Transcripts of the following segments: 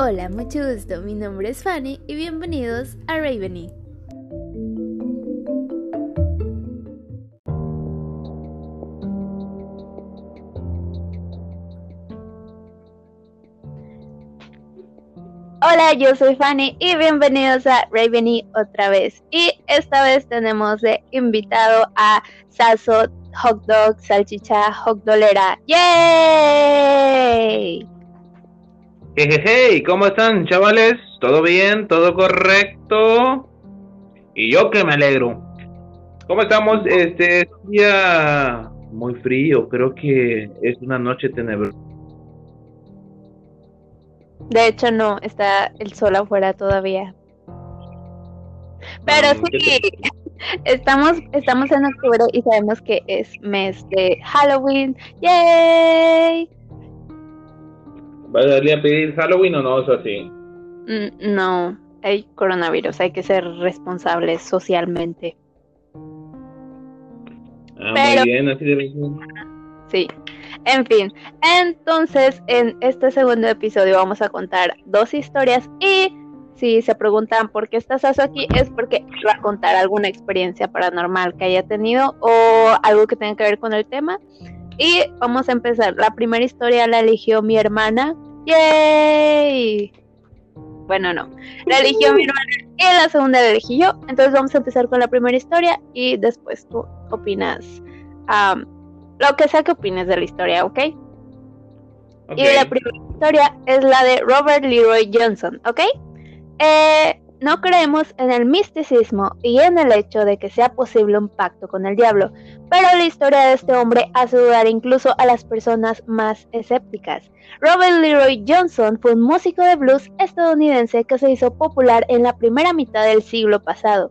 Hola, mucho gusto. Mi nombre es Fanny y bienvenidos a Raveny. Hola, yo soy Fanny y bienvenidos a Raveny otra vez. Y esta vez tenemos de invitado a Sasso Hot Dog Salchicha Hot Dolera. ¡Yay! Hey, hey, ¿cómo están, chavales? ¿Todo bien? ¿Todo correcto? Y yo que me alegro. ¿Cómo estamos? Este es un día muy frío, creo que es una noche tenebrosa. De hecho, no, está el sol afuera todavía. Pero Mm, ¿qué sí, estamos, estamos en octubre y sabemos que es mes de Halloween. ¡Yay! ¿Va a a pedir Halloween o no? Eso sí. Mm, No, hay coronavirus, hay que ser responsables socialmente. Ah, Pero- muy bien, así debe. Sí. En fin, entonces en este segundo episodio vamos a contar dos historias y si se preguntan por qué está Saso aquí es porque va a contar alguna experiencia paranormal que haya tenido o algo que tenga que ver con el tema. Y vamos a empezar. La primera historia la eligió mi hermana. ¡Yay! Bueno, no. La eligió mi hermana y la segunda la elegí yo. Entonces vamos a empezar con la primera historia y después tú opinas. am, lo que sea que opines de la historia, ¿ok? Ok. Y la primera historia es la de Robert Leroy Johnson, ¿ok? Eh, no creemos en el misticismo y en el hecho de que sea posible un pacto con el diablo, pero la historia de este hombre hace dudar incluso a las personas más escépticas. Robert Leroy Johnson fue un músico de blues estadounidense que se hizo popular en la primera mitad del siglo pasado,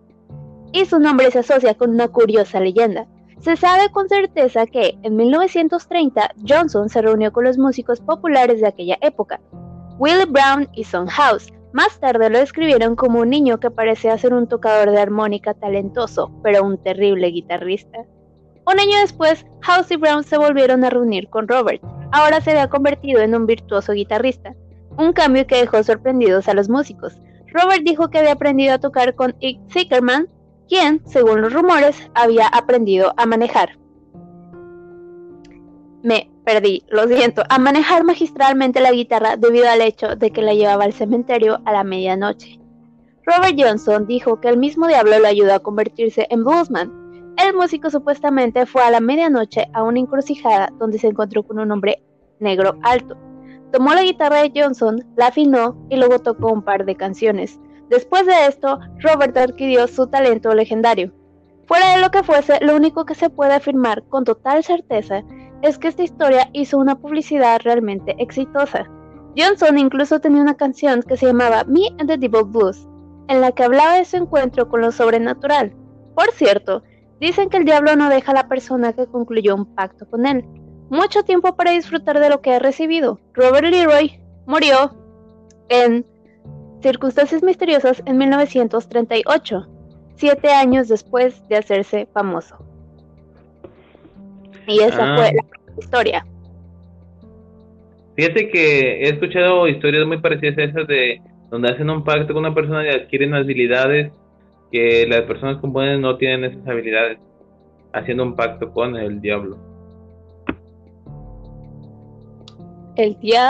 y su nombre se asocia con una curiosa leyenda. Se sabe con certeza que en 1930 Johnson se reunió con los músicos populares de aquella época, Willie Brown y Son House. Más tarde lo describieron como un niño que parecía ser un tocador de armónica talentoso, pero un terrible guitarrista. Un año después, House y Brown se volvieron a reunir con Robert. Ahora se había convertido en un virtuoso guitarrista, un cambio que dejó sorprendidos a los músicos. Robert dijo que había aprendido a tocar con Ike Zickerman, quien, según los rumores, había aprendido a manejar. Me perdí, lo siento, a manejar magistralmente la guitarra debido al hecho de que la llevaba al cementerio a la medianoche. Robert Johnson dijo que el mismo diablo lo ayudó a convertirse en bluesman. El músico supuestamente fue a la medianoche a una encrucijada donde se encontró con un hombre negro alto. Tomó la guitarra de Johnson, la afinó y luego tocó un par de canciones. Después de esto, Robert adquirió su talento legendario. Fuera de lo que fuese, lo único que se puede afirmar con total certeza es que esta historia hizo una publicidad realmente exitosa. Johnson incluso tenía una canción que se llamaba Me and the Devil Blues, en la que hablaba de su encuentro con lo sobrenatural. Por cierto, dicen que el diablo no deja a la persona que concluyó un pacto con él mucho tiempo para disfrutar de lo que ha recibido. Robert Leroy murió en circunstancias misteriosas en 1938, siete años después de hacerse famoso. Y esa Ah. fue la historia. Fíjate que he escuchado historias muy parecidas a esas de donde hacen un pacto con una persona y adquieren habilidades que las personas comunes no tienen esas habilidades, haciendo un pacto con el diablo. El diablo.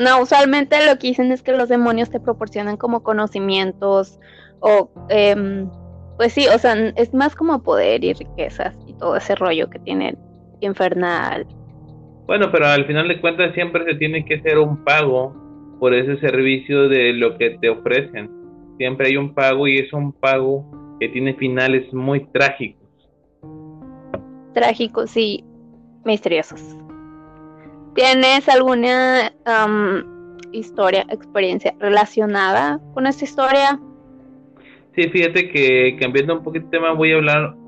No, usualmente lo que dicen es que los demonios te proporcionan como conocimientos o, em, pues sí, o sea, es más como poder y riquezas todo ese rollo que tiene infernal. Bueno, pero al final de cuentas siempre se tiene que hacer un pago por ese servicio de lo que te ofrecen. Siempre hay un pago y es un pago que tiene finales muy trágicos. trágicos y misteriosos. ¿Tienes alguna historia, experiencia relacionada con esta historia? Sí, fíjate que cambiando un poquito de tema voy a hablar.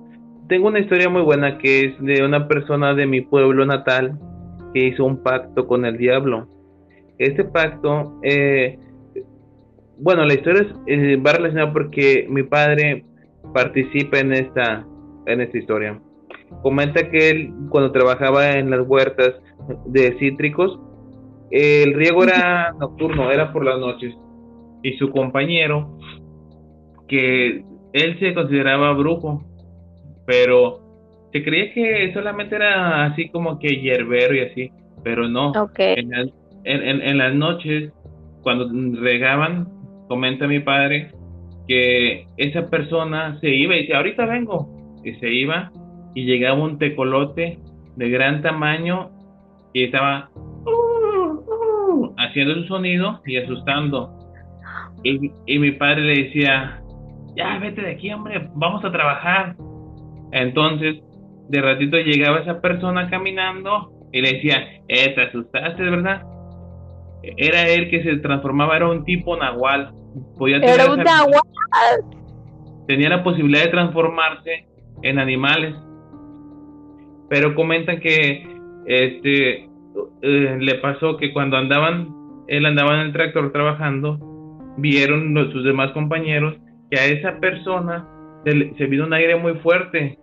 Tengo una historia muy buena que es de una persona de mi pueblo natal que hizo un pacto con el diablo. Este pacto, eh, bueno, la historia es, eh, va relacionada porque mi padre participa en esta, en esta historia. Comenta que él cuando trabajaba en las huertas de cítricos el riego era nocturno, era por las noches. Y su compañero, que él se consideraba brujo, pero se creía que solamente era así como que hierbero y así, pero no. En, en, las noches, cuando regaban, comenta mi padre, que esa persona se iba y dice, ahorita vengo, y se iba y llegaba un tecolote de gran tamaño y estaba haciendo su sonido y asustando. Y, y, mi padre le decía, ya vete de aquí, hombre, vamos a trabajar. Entonces, de ratito llegaba esa persona caminando y le decía, eh, te asustaste, ¿verdad? Era él que se transformaba, era un tipo nahual. Podía era un nahual. Tenía la posibilidad de transformarse en animales. Pero comentan que este eh, le pasó que cuando andaban, él andaba en el tractor trabajando, vieron sus demás compañeros que a esa persona se, vino un aire muy fuerte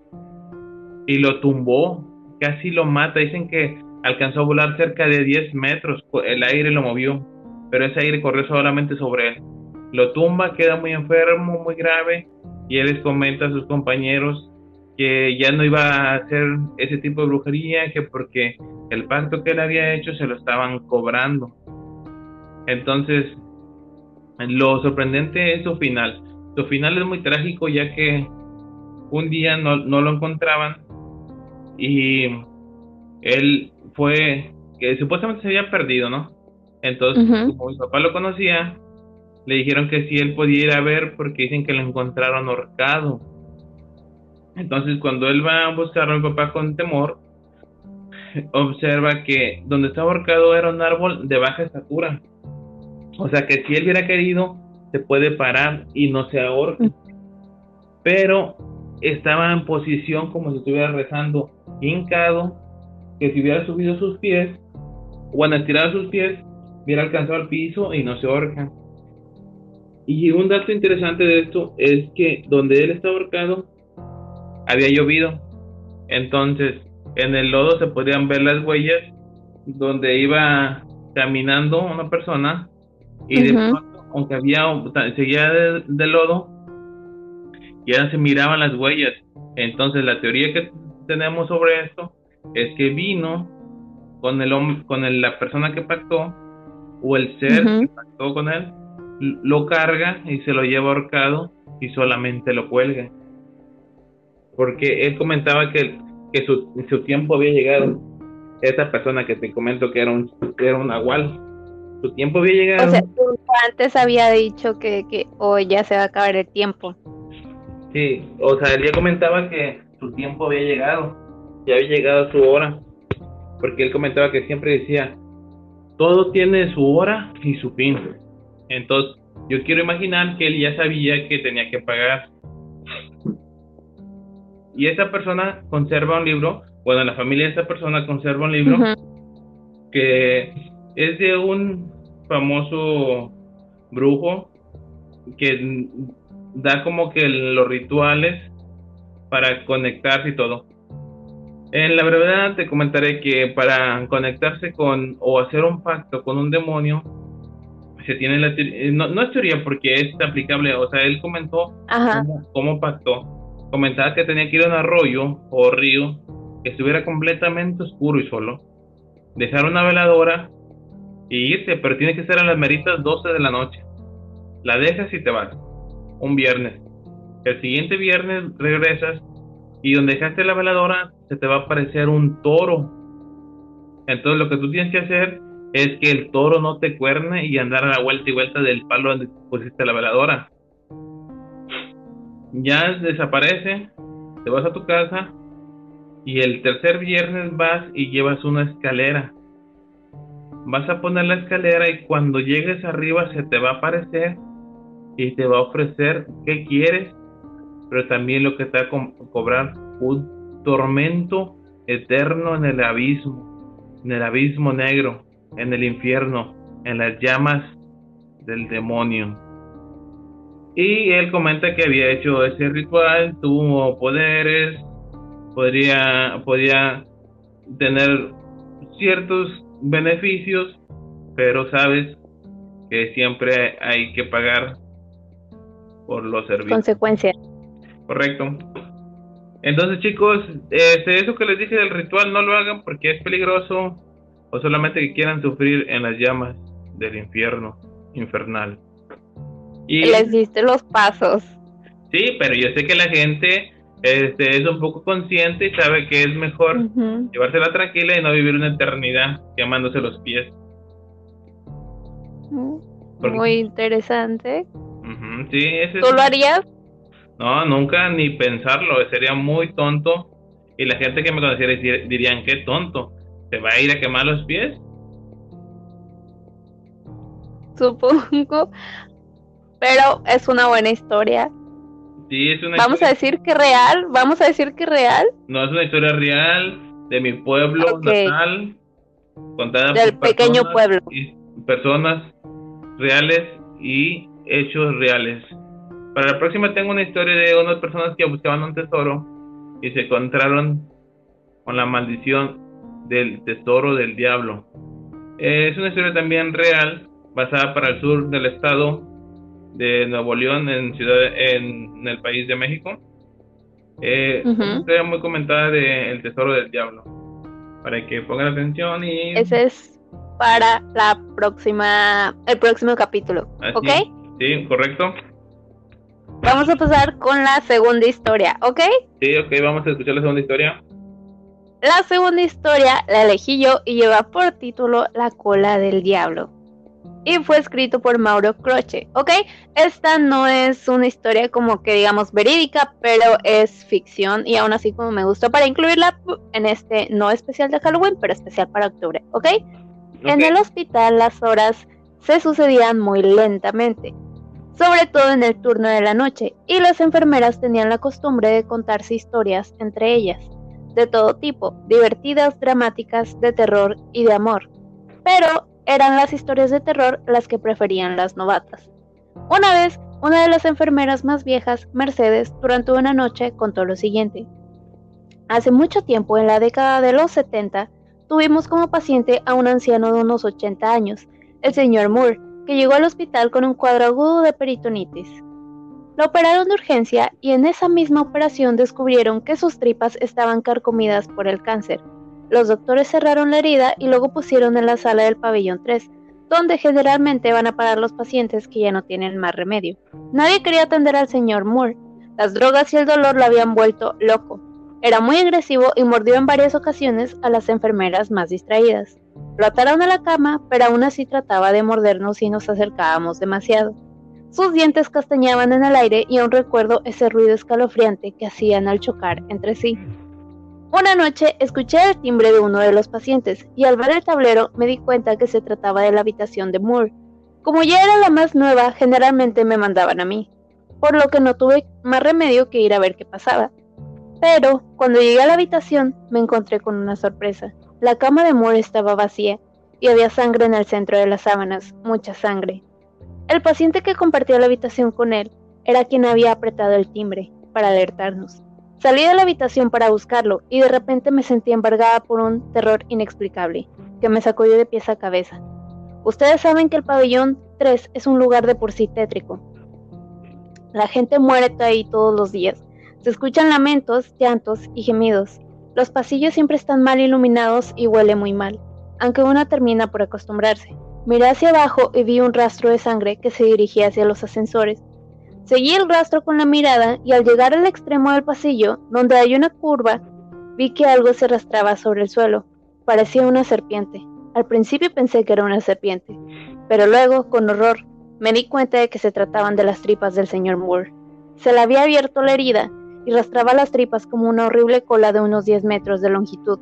y lo tumbó, casi lo mata. Dicen que alcanzó a volar cerca de 10 metros, el aire lo movió, pero ese aire corrió solamente sobre él. Lo tumba, queda muy enfermo, muy grave, y él les comenta a sus compañeros que ya no iba a hacer ese tipo de brujería, que porque el pacto que él había hecho se lo estaban cobrando. Entonces, lo sorprendente es su final. Su final es muy trágico ya que un día no, no lo encontraban y él fue, que supuestamente se había perdido, ¿no? Entonces, como mi papá lo conocía, le dijeron que si él podía ir a ver porque dicen que lo encontraron ahorcado. Entonces, cuando él va a buscar a mi papá con temor, observa que donde estaba ahorcado era un árbol de baja estatura. O sea que si él hubiera querido, se puede parar y no se ahorca. Pero estaba en posición como si estuviera rezando, hincado, que si hubiera subido sus pies, o estirado sus pies, hubiera alcanzado el piso y no se ahorca. Y un dato interesante de esto es que donde él está ahorcado, había llovido. Entonces, en el lodo se podían ver las huellas donde iba caminando una persona y de pronto, aunque había seguía de lodo, ya se miraban las huellas. Entonces la teoría que tenemos sobre esto es que vino con el con la persona que pactó o el ser que pactó con él, lo carga y se lo lleva ahorcado y solamente lo cuelga. Porque él comentaba que, que su, su tiempo había llegado. Esa persona que te comento que era un, era un agual, su tiempo había llegado. O sea, antes había dicho que, que hoy ya se va a acabar el tiempo. Sí, o sea, él ya comentaba que su tiempo había llegado, ya había llegado su hora, porque él comentaba que siempre decía, todo tiene su hora y su fin. Entonces, yo quiero imaginar que él ya sabía que tenía que pagar. Y esa persona conserva un libro, bueno, la familia de esa persona conserva un libro que es de un famoso brujo que da como que los rituales para conectarse y todo. En la brevedad te comentaré que para conectarse con o hacer un pacto con un demonio, se tiene la no, no es teoría porque es aplicable, o sea, él comentó cómo, pactó. Comentaba que tenía que ir a un arroyo o río que estuviera completamente oscuro y solo. Dejar una veladora y irse, pero tiene que ser a las meritas 12 de la noche. La dejas y te vas un viernes. El siguiente viernes regresas y donde dejaste la veladora se te va a aparecer un toro. Entonces lo que tú tienes que hacer es que el toro no te cuerne y andar a la vuelta y vuelta del palo donde pusiste la veladora. Ya desaparece, te vas a tu casa y el tercer viernes vas y llevas una escalera. Vas a poner la escalera y cuando llegues arriba se te va a aparecer y te va a ofrecer qué quieres, pero también lo que te va a cobrar un tormento eterno en el abismo, en el abismo negro, en el infierno, en las llamas del demonio. Y él comenta que había hecho ese ritual, tuvo poderes, podría, podía tener ciertos beneficios, pero sabes que siempre hay que pagar por los servicios. Consecuencias. Correcto. Entonces, chicos, este, eso que les dije del ritual no lo hagan porque es peligroso o solamente que quieran sufrir en las llamas del infierno infernal. Y les diste los pasos. Sí, pero yo sé que la gente este, es un poco consciente y sabe que es mejor llevársela tranquila y no vivir una eternidad quemándose los pies. Muy interesante. sí, ¿Tú lo harías? No, nunca ni pensarlo, sería muy tonto. Y la gente que me conociera dirían, qué tonto, ¿te va a ir a quemar los pies? Supongo, pero es una buena historia. Sí, es una Vamos a decir que real, vamos a decir que real. No, es una historia real de mi pueblo natal, contada del pequeño pueblo. Y personas reales y hechos reales. Para la próxima tengo una historia de unas personas que buscaban un tesoro y se encontraron con la maldición del tesoro del diablo. Es una historia también real, basada para el sur del estado de Nuevo León, en ciudad, en, el país de México. Eh, Una historia muy comentada de El tesoro del diablo. Para que pongan atención y. Ese es para la próxima, el próximo capítulo, ¿ok? Sí, correcto. Vamos a pasar con la segunda historia, ¿ok? Sí, ok, vamos a escuchar la segunda historia. La segunda historia la elegí yo y lleva por título La cola del diablo. Y fue escrito por Mauro Croce, ¿ok? Esta no es una historia como que digamos verídica, pero es ficción y aún así como me gustó para incluirla en este no especial de Halloween, pero especial para octubre, ¿ok? En el hospital las horas se sucedían muy lentamente sobre todo en el turno de la noche, y las enfermeras tenían la costumbre de contarse historias entre ellas, de todo tipo, divertidas, dramáticas, de terror y de amor. Pero eran las historias de terror las que preferían las novatas. Una vez, una de las enfermeras más viejas, Mercedes, durante una noche contó lo siguiente. Hace mucho tiempo, en la década de los 70, tuvimos como paciente a un anciano de unos 80 años, el señor Moore, que llegó al hospital con un cuadro agudo de peritonitis. Lo operaron de urgencia y en esa misma operación descubrieron que sus tripas estaban carcomidas por el cáncer. Los doctores cerraron la herida y luego pusieron en la sala del pabellón 3, donde generalmente van a parar los pacientes que ya no tienen más remedio. Nadie quería atender al señor Moore. Las drogas y el dolor lo habían vuelto loco. Era muy agresivo y mordió en varias ocasiones a las enfermeras más distraídas. Lo ataron a la cama, pero aún así trataba de mordernos si nos acercábamos demasiado. Sus dientes castañaban en el aire y aún recuerdo ese ruido escalofriante que hacían al chocar entre sí. Una noche escuché el timbre de uno de los pacientes y al ver el tablero me di cuenta que se trataba de la habitación de Moore. Como ya era la más nueva, generalmente me mandaban a mí, por lo que no tuve más remedio que ir a ver qué pasaba. Pero cuando llegué a la habitación me encontré con una sorpresa. La cama de Moore estaba vacía y había sangre en el centro de las sábanas, mucha sangre. El paciente que compartía la habitación con él era quien había apretado el timbre para alertarnos. Salí de la habitación para buscarlo y de repente me sentí embargada por un terror inexplicable que me sacudió de pies a cabeza. Ustedes saben que el pabellón 3 es un lugar de por sí tétrico. La gente muere ahí todos los días. Se escuchan lamentos, llantos y gemidos. Los pasillos siempre están mal iluminados y huele muy mal, aunque una termina por acostumbrarse. Miré hacia abajo y vi un rastro de sangre que se dirigía hacia los ascensores. Seguí el rastro con la mirada y al llegar al extremo del pasillo, donde hay una curva, vi que algo se arrastraba sobre el suelo. Parecía una serpiente. Al principio pensé que era una serpiente, pero luego, con horror, me di cuenta de que se trataban de las tripas del señor Moore. Se le había abierto la herida y rastraba las tripas como una horrible cola de unos 10 metros de longitud.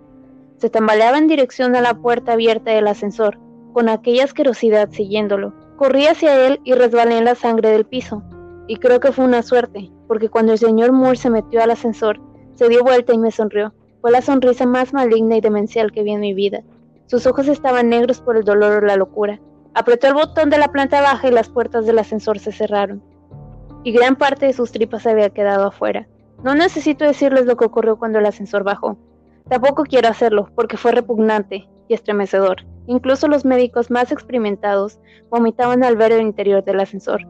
Se tambaleaba en dirección a la puerta abierta del ascensor, con aquella asquerosidad siguiéndolo. Corrí hacia él y resbalé en la sangre del piso. Y creo que fue una suerte, porque cuando el señor Moore se metió al ascensor, se dio vuelta y me sonrió. Fue la sonrisa más maligna y demencial que vi en mi vida. Sus ojos estaban negros por el dolor o la locura. Apretó el botón de la planta baja y las puertas del ascensor se cerraron. Y gran parte de sus tripas había quedado afuera. No necesito decirles lo que ocurrió cuando el ascensor bajó. Tampoco quiero hacerlo, porque fue repugnante, y estremecedor. Incluso los médicos más experimentados vomitaban al ver el interior del ascensor.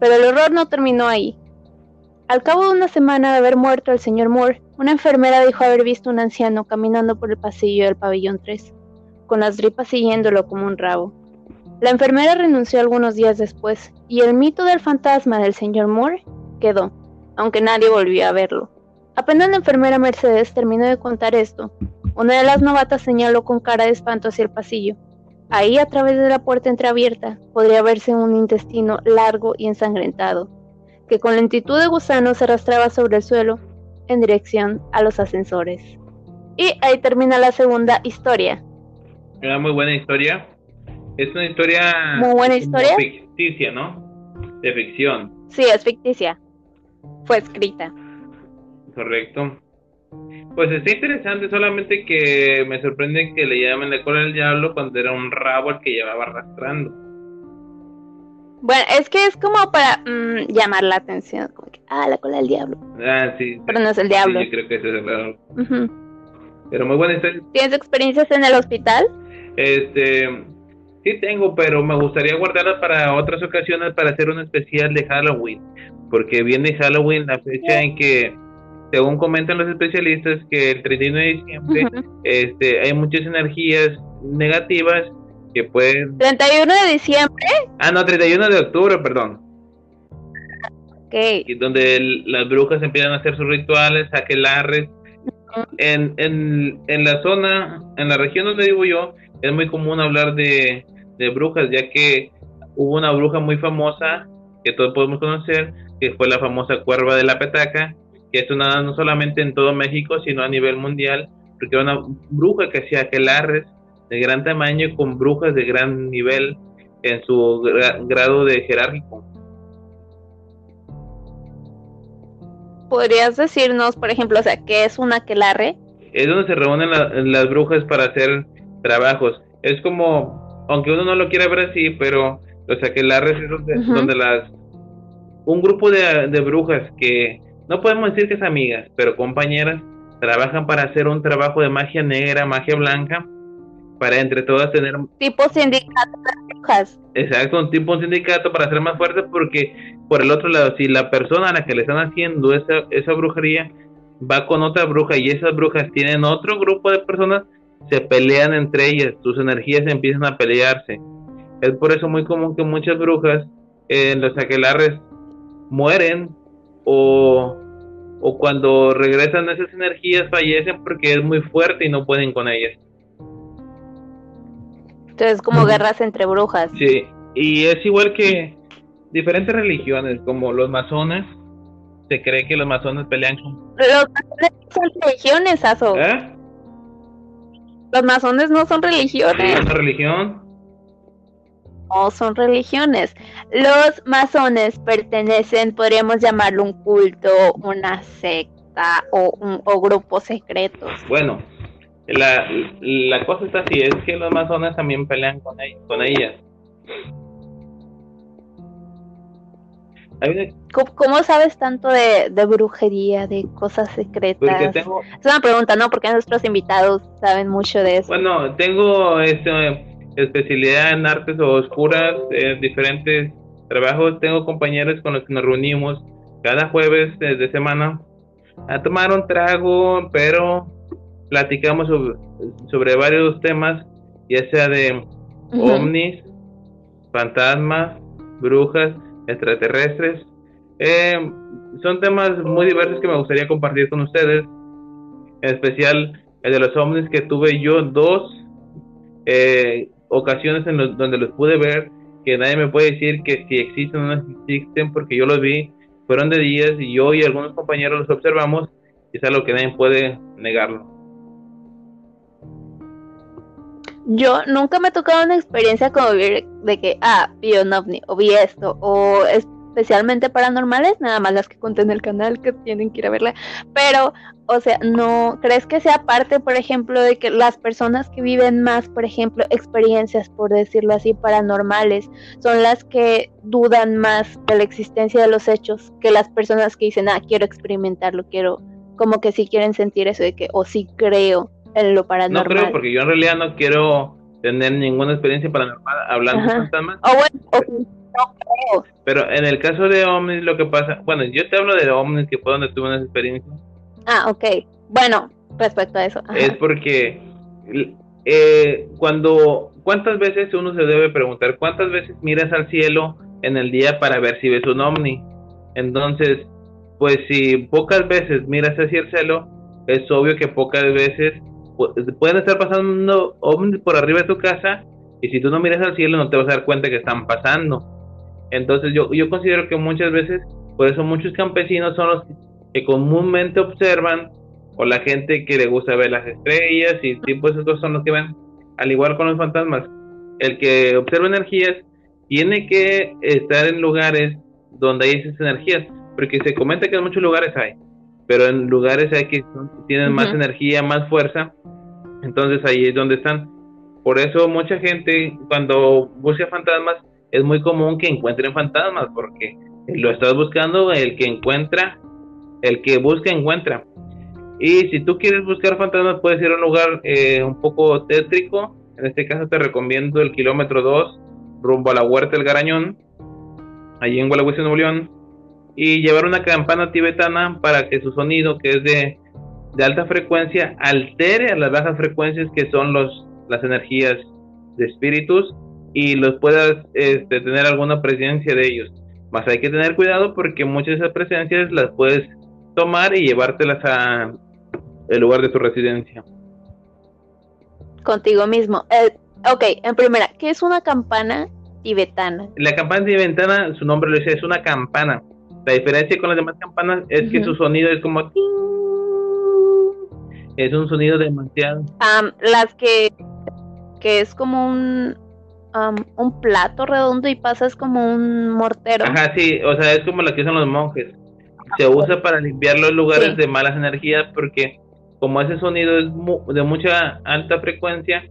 Pero el horror no terminó ahí. Al cabo de una semana de haber muerto el señor Moore, una enfermera dijo haber visto un anciano caminando por el pasillo del pabellón 3, con las gripas siguiéndolo como un rabo. La enfermera renunció algunos días después, y el mito del fantasma del señor Moore quedó, aunque nadie volvió a verlo. Apenas la enfermera Mercedes terminó de contar esto, una de las novatas señaló con cara de espanto hacia el pasillo. Ahí, a través de la puerta entreabierta, podría verse un intestino largo y ensangrentado, que con lentitud de gusano se arrastraba sobre el suelo en dirección a los ascensores. Y ahí termina la segunda historia. Una muy buena historia. Es una historia. Muy buena historia. Ficticia, ¿no? De ficción. Sí, es ficticia. Fue escrita. Correcto. Pues está interesante, solamente que me sorprende que le llamen la cola del diablo cuando era un rabo el que llevaba arrastrando. Bueno, es que es como para mm, llamar la atención, como que, ah, la cola del diablo. Ah, sí. Pero no es el diablo. Sí, yo creo que es el diablo. Pero muy buena historia. ¿Tienes experiencias en el hospital? Este, sí tengo, pero me gustaría guardarlas para otras ocasiones para hacer un especial de Halloween, porque viene Halloween, la fecha en que, según comentan los especialistas, que el 31 de diciembre este, hay muchas energías negativas que pueden... 31 de diciembre. Ah, no, 31 de octubre, perdón. Ok. Y donde las brujas empiezan a hacer sus rituales, aquelarres. en, en, en la zona, en la región donde vivo yo, es muy común hablar de, de brujas, ya que hubo una bruja muy famosa que todos podemos conocer, que fue la famosa cuerva de la petaca, que es una no solamente en todo México, sino a nivel mundial, porque era una bruja que hacía aquelarres de gran tamaño y con brujas de gran nivel en su grado de jerárquico. ¿Podrías decirnos, por ejemplo, o sea, qué es un aquelarre? Es donde se reúnen las brujas para hacer trabajos. Es como, aunque uno no lo quiera ver así, pero los aquelarres es donde, las... Un grupo de, de brujas que no podemos decir que es amigas, pero compañeras, trabajan para hacer un trabajo de magia negra, magia blanca, para entre todas tener... Tipo sindicato de brujas. Exacto, un tipo un sindicato para ser más fuerte porque por el otro lado, si la persona a la que le están haciendo esa, esa brujería va con otra bruja y esas brujas tienen otro grupo de personas, se pelean entre ellas, sus energías empiezan a pelearse. Es por eso muy común que muchas brujas en los aquelarres mueren o, o cuando regresan esas energías fallecen porque es muy fuerte y no pueden con ellas. Entonces, como guerras entre brujas. Sí, y es igual que diferentes religiones, como los masones. Se cree que los masones pelean con. Los masones son religiones, Aso. ¿Eh? Los masones no son religiones. ¿Es una religión? No son religiones. Los masones pertenecen, podríamos llamarlo un culto, una secta o, un, o grupos secretos. Bueno, la, la cosa está así, es que los masones también pelean con, con ellas. ¿Cómo, sabes tanto de, de, brujería, de cosas secretas? Es una pregunta, ¿no? Porque nuestros invitados saben mucho de eso. Bueno, tengo este, especialidad en artes oscuras, en diferentes trabajos. Tengo compañeros con los que nos reunimos cada jueves de, semana a tomar un trago, pero platicamos sobre, varios temas, ya sea de ovnis, fantasmas, brujas, extraterrestres. Eh, son temas muy diversos que me gustaría compartir con ustedes, en especial el de los ovnis que tuve yo dos eh, ocasiones en donde los pude ver, que nadie me puede decir que si existen o no existen, porque yo los vi, fueron de días y yo y algunos compañeros los observamos, y es algo que nadie puede negarlo. yo nunca me ha tocado una experiencia como ver de que, ah, vi un ovni, o vi esto, o especialmente paranormales, nada más las que conté en el canal que tienen que ir a verla, pero, o sea, no, ¿crees que sea parte, por ejemplo, de que las personas que viven más, por ejemplo, experiencias, por decirlo así, paranormales, son las que dudan más de la existencia de los hechos que las personas que dicen, ah, quiero experimentarlo, quiero, como que sí quieren sentir eso de que, o sí creo en lo paranormal. No creo, porque yo en realidad no quiero tener ninguna experiencia paranormal hablando de fantasmas. Oh, bueno, no creo. Pero en el caso de ovnis lo que pasa, bueno, yo te hablo de ovnis que fue donde tuve una experiencia. Ah, ok. Bueno, respecto a eso. Es porque eh, cuando, ¿cuántas veces uno se debe preguntar? ¿Cuántas veces miras al cielo en el día para ver si ves un ovni? Entonces, pues si pocas veces miras hacia el cielo, es obvio que pocas veces pueden estar pasando ovnis por arriba de tu casa y si tú no miras al cielo no te vas a dar cuenta que están pasando. Entonces yo, yo considero que muchas veces, por eso muchos campesinos son los que comúnmente observan o la gente que le gusta ver las estrellas y tipo esos son los que ven, al igual con los fantasmas. El que observa energías tiene que estar en lugares donde hay esas energías, porque se comenta que en muchos lugares hay, pero en lugares hay que tienen más energía, más fuerza, entonces ahí es donde están. Por eso mucha gente cuando busca fantasmas es muy común que encuentren fantasmas, porque lo estás buscando, el que encuentra, el que busca encuentra. Y si tú quieres buscar fantasmas, puedes ir a un lugar eh, un poco tétrico. En este caso te recomiendo el kilómetro 2, rumbo a la Huerta del Garañón, allí en Gualeguaychú, Nuevo León. Y llevar una campana tibetana para que su sonido, que es de, alta frecuencia, altere a las bajas frecuencias que son las energías de espíritus y los puedas este, tener alguna presencia de ellos. Más hay que tener cuidado porque muchas de esas presencias las puedes tomar y llevártelas a el lugar de tu residencia. Contigo mismo. Eh, ok, en primera, ¿qué es una campana tibetana? La campana tibetana, su nombre lo dice, es una campana. La diferencia con las demás campanas es que su sonido es como... Es un sonido demasiado... las que, que es como un, un plato redondo y pasas como un mortero. Ajá, sí, o sea, es como la que usan los monjes. Se usa para limpiar los lugares de malas energías porque como ese sonido es de mucha alta frecuencia,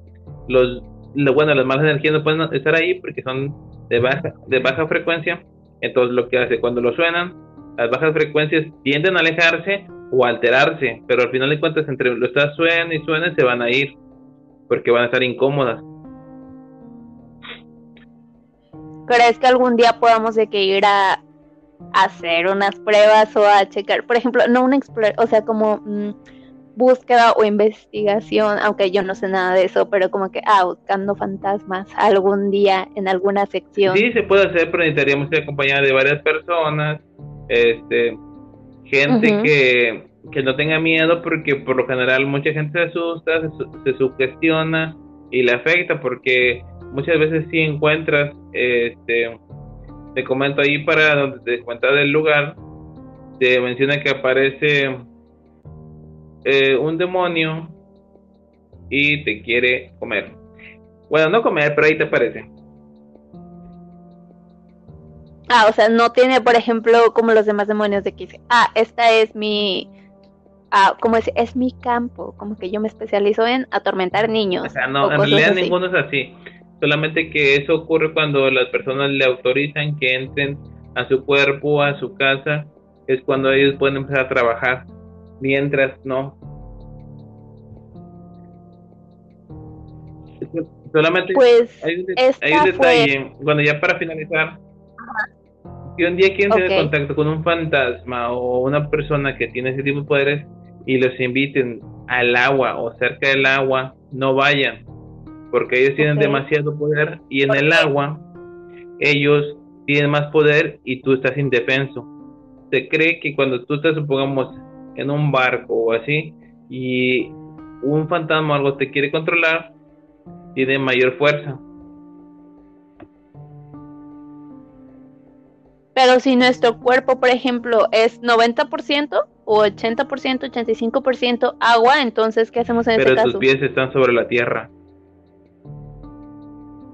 los bueno, las malas energías no pueden estar ahí porque son de baja, de baja frecuencia. Entonces lo que hace cuando lo suenan, las bajas frecuencias tienden a alejarse o alterarse, pero al final de cuentas entre lo está suena y suena se van a ir porque van a estar incómodas. ¿Crees que algún día podamos de que ir a, hacer unas pruebas o a checar, por ejemplo, no una o sea, como mm, búsqueda o investigación, aunque yo no sé nada de eso, pero como que, ah, buscando fantasmas algún día en alguna sección. Sí, se puede hacer, pero necesitaríamos ir acompañada de varias personas, este, gente que, que no tenga miedo, porque por lo general mucha gente se asusta, se, se sugestiona y le afecta, porque muchas veces sí encuentras, este, te comento ahí para donde te cuenta del lugar, te menciona que aparece eh, un demonio y te quiere comer. Bueno, no comer, pero ahí te aparece. Ah, o sea, no tiene, por ejemplo, como los demás demonios de que dice, ah, esta es mi, ah, como es, es mi campo, como que yo me especializo en atormentar niños. O sea, no, en realidad ninguno es así. Solamente que eso ocurre cuando las personas le autorizan que entren a su cuerpo, a su casa, es cuando ellos pueden empezar a trabajar mientras no. Solamente pues hay un, detalle, bueno, ya para finalizar, si un día quieren tener contacto con un fantasma o una persona que tiene ese tipo de poderes y los inviten al agua o cerca del agua, no vayan, porque ellos tienen demasiado poder y en el agua ellos tienen más poder y tú estás indefenso. Se cree que cuando tú estás, supongamos, en un barco o así y un fantasma o algo te quiere controlar, tiene mayor fuerza. Pero si nuestro cuerpo, por ejemplo, es 90% o 80%, 85% agua, entonces, ¿qué hacemos en Pero ese tus pies están sobre la tierra.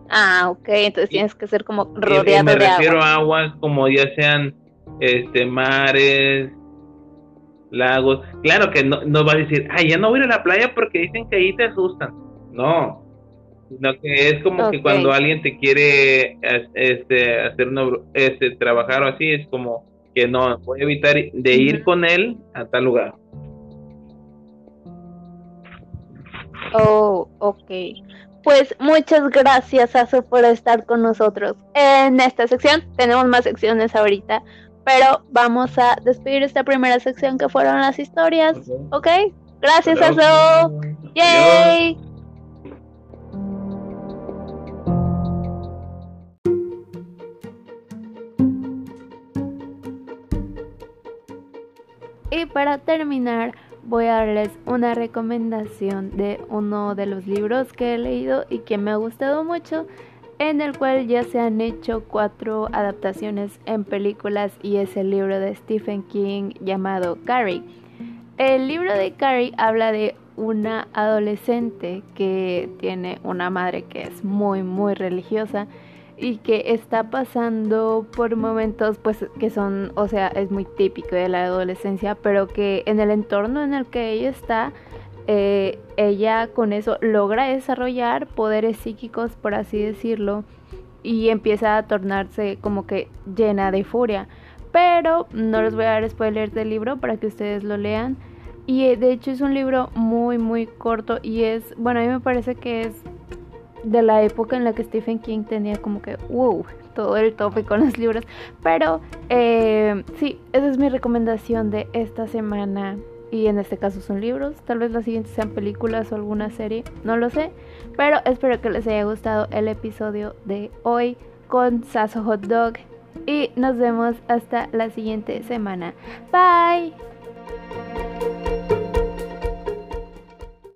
Ah, ok, entonces tienes que ser como rodeado de agua. Me refiero a aguas como ya sean este mares, lagos. Claro que no, no vas a decir, ay, ya no voy a ir a la playa porque dicen que ahí te asustan. No, sino que es como que cuando alguien te quiere este hacer una, este trabajar o así es como que no voy a evitar de ir con él a tal lugar Oh, ok. Pues muchas gracias, Azul, por estar con nosotros en esta sección. Tenemos más secciones ahorita, pero vamos a despedir esta primera sección que fueron las historias. ¿Ok? Gracias, Azul. ¡Yay! Y para terminar, voy a darles una recomendación de uno de los libros que he leído y que me ha gustado mucho, en el cual ya se han hecho cuatro adaptaciones en películas y es el libro de Stephen King llamado Carrie. El libro de Carrie habla de una adolescente que tiene una madre que es muy muy religiosa y que está pasando por momentos pues que son, o sea, es muy típico de la adolescencia, pero que en el entorno en el que ella está, eh, ella con eso logra desarrollar poderes psíquicos, por así decirlo, y empieza a tornarse como que llena de furia. Pero no les voy a dar spoilers del libro para que ustedes lo lean. Y eh, de hecho es un libro muy muy corto y es, bueno, a mí me parece que es de la época en la que Stephen King tenía como que, wow, todo el tope con los libros. Pero eh, sí, esa es mi recomendación de esta semana. Y en este caso son libros. Tal vez las siguientes sean películas o alguna serie. No lo sé. Pero espero que les haya gustado el episodio de hoy con Sasso Hot Dog. Y nos vemos hasta la siguiente semana. Bye.